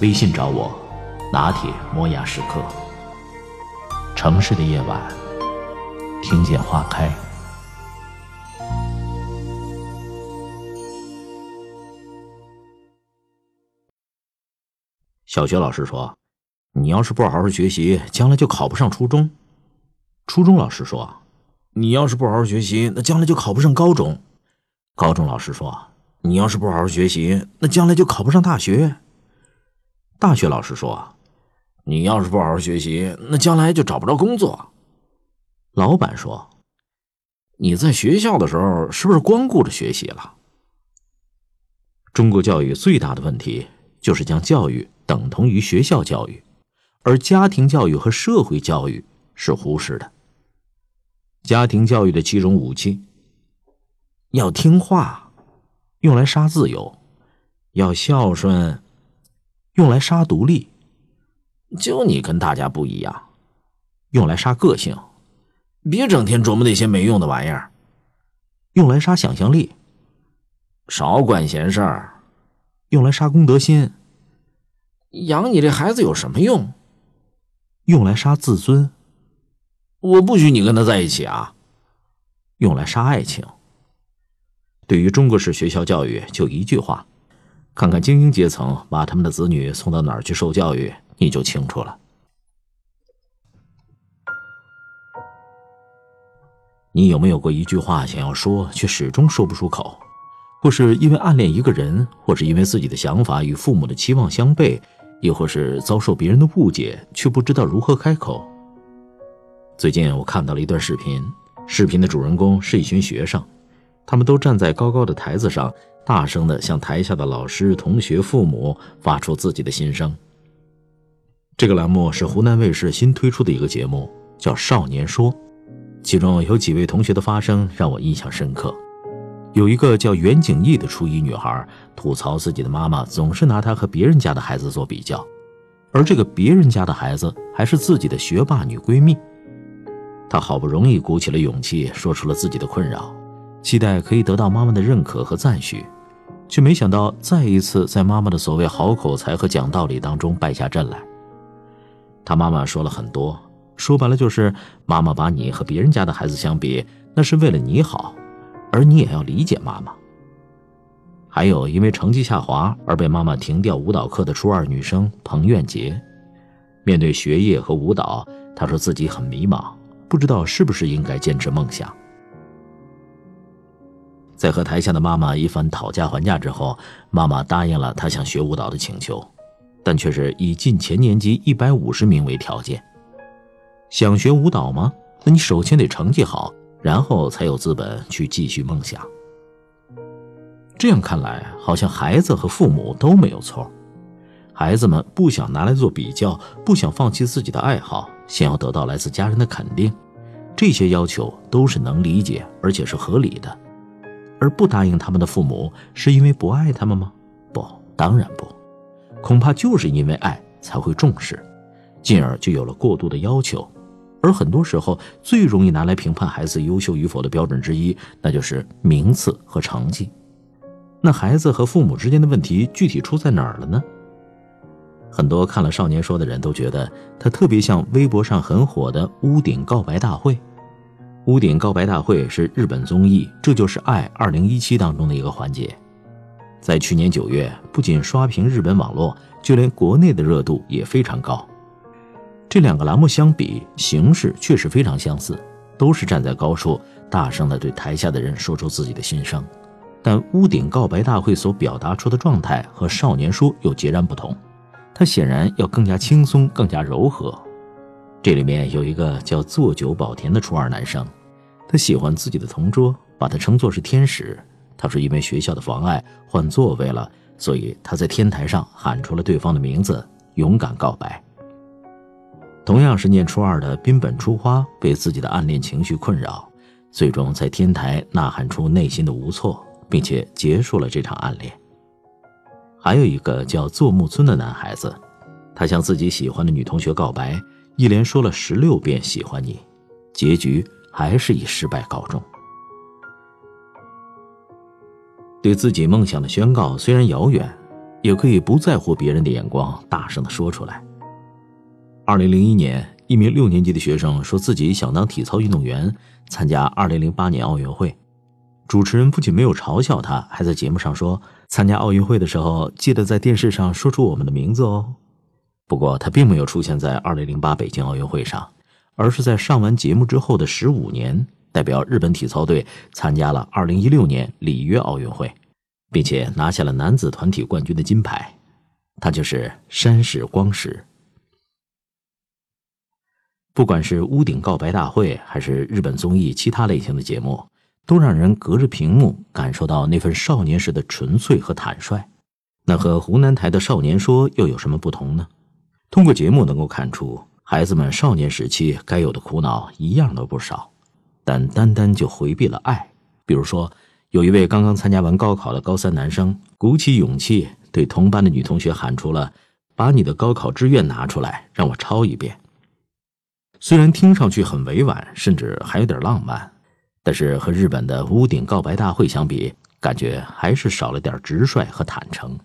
微信找我，拿铁磨牙时刻。城市的夜晚，听见花开。小学老师说：“你要是不好好学习，将来就考不上初中。”初中老师说：“你要是不好好学习，那将来就考不上高中。”高中老师说：“你要是不好好学习，那将来就考不上大学。”大学老师说：“你要是不好好学习，那将来就找不着工作。”老板说：“你在学校的时候是不是光顾着学习了？”中国教育最大的问题就是将教育等同于学校教育，而家庭教育和社会教育是忽视的。家庭教育的七种武器：要听话，用来杀自由；要孝顺，用来杀独立；就你跟大家不一样，用来杀个性；别整天琢磨那些没用的玩意儿，用来杀想象力；少管闲事儿，用来杀公德心；养你这孩子有什么用？用来杀自尊。我不许你跟他在一起啊！用来杀爱情。对于中国式学校教育，就一句话：看看精英阶层把他们的子女送到哪儿去受教育，你就清楚了。你有没有过一句话想要说，却始终说不出口？或是因为暗恋一个人，或是因为自己的想法与父母的期望相悖，亦或是遭受别人的误解，却不知道如何开口？最近我看到了一段视频，视频的主人公是一群学生，他们都站在高高的台子上，大声地向台下的老师、同学、父母发出自己的心声。这个栏目是湖南卫视新推出的一个节目，叫《少年说》，其中有几位同学的发声让我印象深刻。有一个叫袁景逸的初一女孩，吐槽自己的妈妈总是拿她和别人家的孩子做比较，而这个别人家的孩子还是自己的学霸女闺蜜。她好不容易鼓起了勇气，说出了自己的困扰，期待可以得到妈妈的认可和赞许，却没想到再一次在妈妈的所谓好口才和讲道理当中败下阵来。她妈妈说了很多，说白了就是妈妈把你和别人家的孩子相比，那是为了你好。而你也要理解妈妈。还有因为成绩下滑而被妈妈停掉舞蹈课的初二女生彭苑杰，面对学业和舞蹈，她说自己很迷茫，不知道是不是应该坚持梦想。在和台下的妈妈一番讨价还价之后，妈妈答应了她想学舞蹈的请求，但却是以进前年级一百五十名为条件。想学舞蹈吗？那你首先得成绩好。然后才有资本去继续梦想。这样看来，好像孩子和父母都没有错。孩子们不想拿来做比较，不想放弃自己的爱好，想要得到来自家人的肯定，这些要求都是能理解，而且是合理的。而不答应他们的父母，是因为不爱他们吗？不，当然不。恐怕就是因为爱才会重视，进而就有了过度的要求。而很多时候，最容易拿来评判孩子优秀与否的标准之一，那就是名次和成绩。那孩子和父母之间的问题具体出在哪儿了呢？很多看了《少年说》的人都觉得，他特别像微博上很火的“屋顶告白大会”。屋顶告白大会是日本综艺《这就是爱》二零一七当中的一个环节，在去年九月，不仅刷屏日本网络，就连国内的热度也非常高。这两个栏目相比，形式确实非常相似，都是站在高处，大声地对台下的人说出自己的心声。但屋顶告白大会所表达出的状态和少年说又截然不同，它显然要更加轻松，更加柔和。这里面有一个叫坐久保田的初二男生，他喜欢自己的同桌，把他称作是天使。他说因为学校的妨碍换座位了，所以他在天台上喊出了对方的名字，勇敢告白。同样是念初二的滨本初花，被自己的暗恋情绪困扰，最终在天台呐喊出内心的无措，并且结束了这场暗恋。还有一个叫做木村的男孩子，他向自己喜欢的女同学告白，一连说了十六遍喜欢你，结局还是以失败告终。对自己梦想的宣告虽然遥远，也可以不在乎别人的眼光，大声的说出来。二零零一年，一名六年级的学生说自己想当体操运动员，参加二零零八年奥运会。主持人不仅没有嘲笑他，还在节目上说：“参加奥运会的时候，记得在电视上说出我们的名字哦。”不过，他并没有出现在二零零八北京奥运会上，而是在上完节目之后的十五年。代表日本体操队参加了2016年里约奥运会，并且拿下了男子团体冠军的金牌。他就是山石光石。不管是屋顶告白大会，还是日本综艺其他类型的节目，都让人隔着屏幕感受到那份少年时的纯粹和坦率。那和湖南台的少年说又有什么不同呢？通过节目能够看出，孩子们少年时期该有的苦恼一样都不少。但单单就回避了爱，比如说，有一位刚刚参加完高考的高三男生，鼓起勇气对同班的女同学喊出了：“把你的高考志愿拿出来，让我抄一遍。”虽然听上去很委婉，甚至还有点浪漫，但是和日本的屋顶告白大会相比，感觉还是少了点直率和坦诚。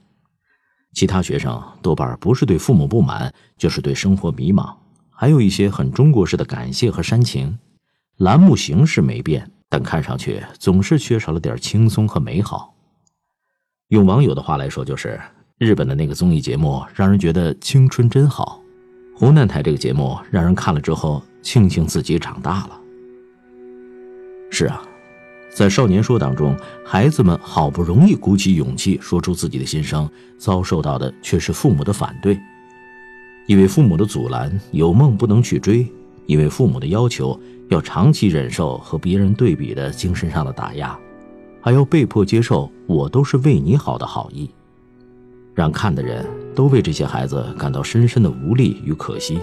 其他学生多半不是对父母不满，就是对生活迷茫，还有一些很中国式的感谢和煽情。栏目形式没变，但看上去总是缺少了点轻松和美好。用网友的话来说，就是日本的那个综艺节目让人觉得青春真好，湖南台这个节目让人看了之后庆幸自己长大了。是啊，在《少年说》当中，孩子们好不容易鼓起勇气说出自己的心声，遭受到的却是父母的反对，因为父母的阻拦，有梦不能去追。因为父母的要求，要长期忍受和别人对比的精神上的打压，还要被迫接受“我都是为你好”的好意，让看的人都为这些孩子感到深深的无力与可惜，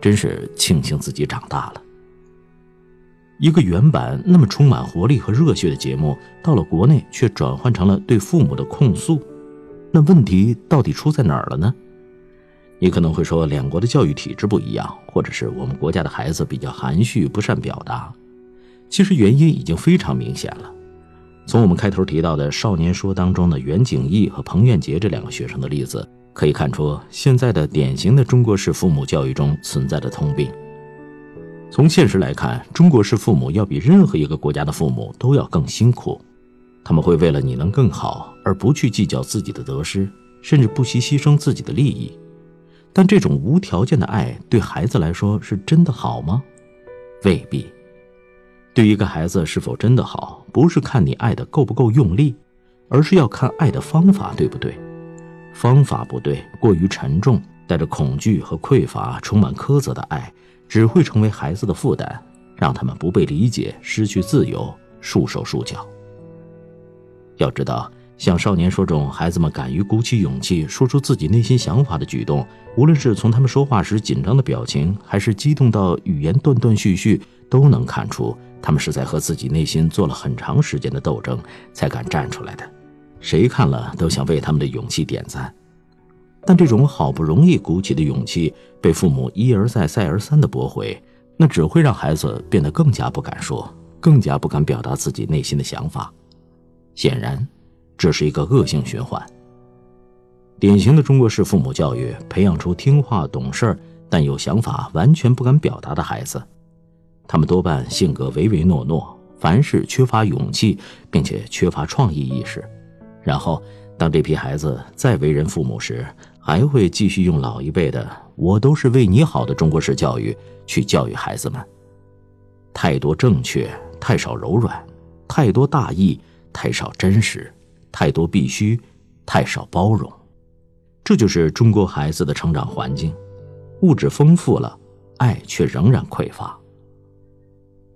真是庆幸自己长大了。一个原版那么充满活力和热血的节目，到了国内却转换成了对父母的控诉，那问题到底出在哪儿了呢？你可能会说，两国的教育体制不一样，或者是我们国家的孩子比较含蓄，不善表达。其实原因已经非常明显了。从我们开头提到的《少年说》当中的袁景义和彭苑杰这两个学生的例子，可以看出现在的典型的中国式父母教育中存在的通病。从现实来看，中国式父母要比任何一个国家的父母都要更辛苦，他们会为了你能更好而不去计较自己的得失，甚至不惜牺牲自己的利益。但这种无条件的爱对孩子来说是真的好吗？未必。对一个孩子是否真的好，不是看你爱的够不够用力，而是要看爱的方法对不对。方法不对，过于沉重，带着恐惧和匮乏，充满苛责的爱，只会成为孩子的负担，让他们不被理解，失去自由，束手束脚。要知道。像《少年说》中，孩子们敢于鼓起勇气说出自己内心想法的举动，无论是从他们说话时紧张的表情，还是激动到语言断断续续，都能看出他们是在和自己内心做了很长时间的斗争才敢站出来的。谁看了都想为他们的勇气点赞。但这种好不容易鼓起的勇气，被父母一而再、再而三的驳回，那只会让孩子变得更加不敢说，更加不敢表达自己内心的想法。显然。这是一个恶性循环。典型的中国式父母教育，培养出听话懂事但有想法、完全不敢表达的孩子。他们多半性格唯唯诺诺，凡事缺乏勇气，并且缺乏创意意识。然后，当这批孩子再为人父母时，还会继续用老一辈的“我都是为你好”的中国式教育去教育孩子们。太多正确，太少柔软；太多大义，太少真实。太多必须，太少包容，这就是中国孩子的成长环境。物质丰富了，爱却仍然匮乏。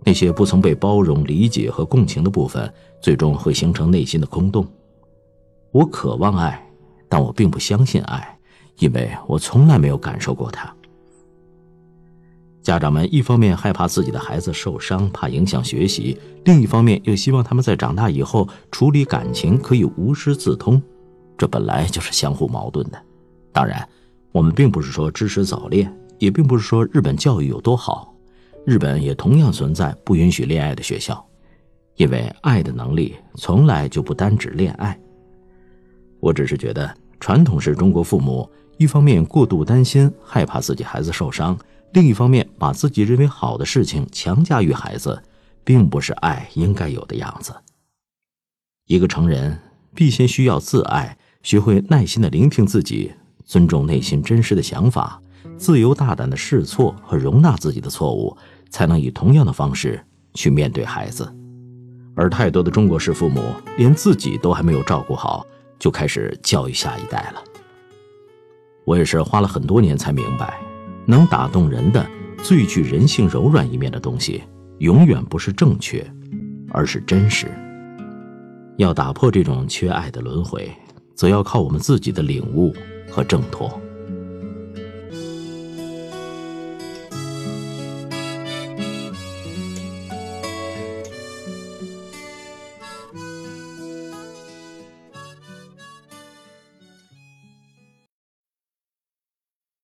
那些不曾被包容、理解和共情的部分，最终会形成内心的空洞。我渴望爱，但我并不相信爱，因为我从来没有感受过它。家长们一方面害怕自己的孩子受伤，怕影响学习；另一方面又希望他们在长大以后处理感情可以无师自通，这本来就是相互矛盾的。当然，我们并不是说支持早恋，也并不是说日本教育有多好。日本也同样存在不允许恋爱的学校，因为爱的能力从来就不单指恋爱。我只是觉得，传统式中国父母一方面过度担心，害怕自己孩子受伤。另一方面，把自己认为好的事情强加于孩子，并不是爱应该有的样子。一个成人必先需要自爱，学会耐心的聆听自己，尊重内心真实的想法，自由大胆的试错和容纳自己的错误，才能以同样的方式去面对孩子。而太多的中国式父母连自己都还没有照顾好，就开始教育下一代了。我也是花了很多年才明白。能打动人的、最具人性柔软一面的东西，永远不是正确，而是真实。要打破这种缺爱的轮回，则要靠我们自己的领悟和挣脱。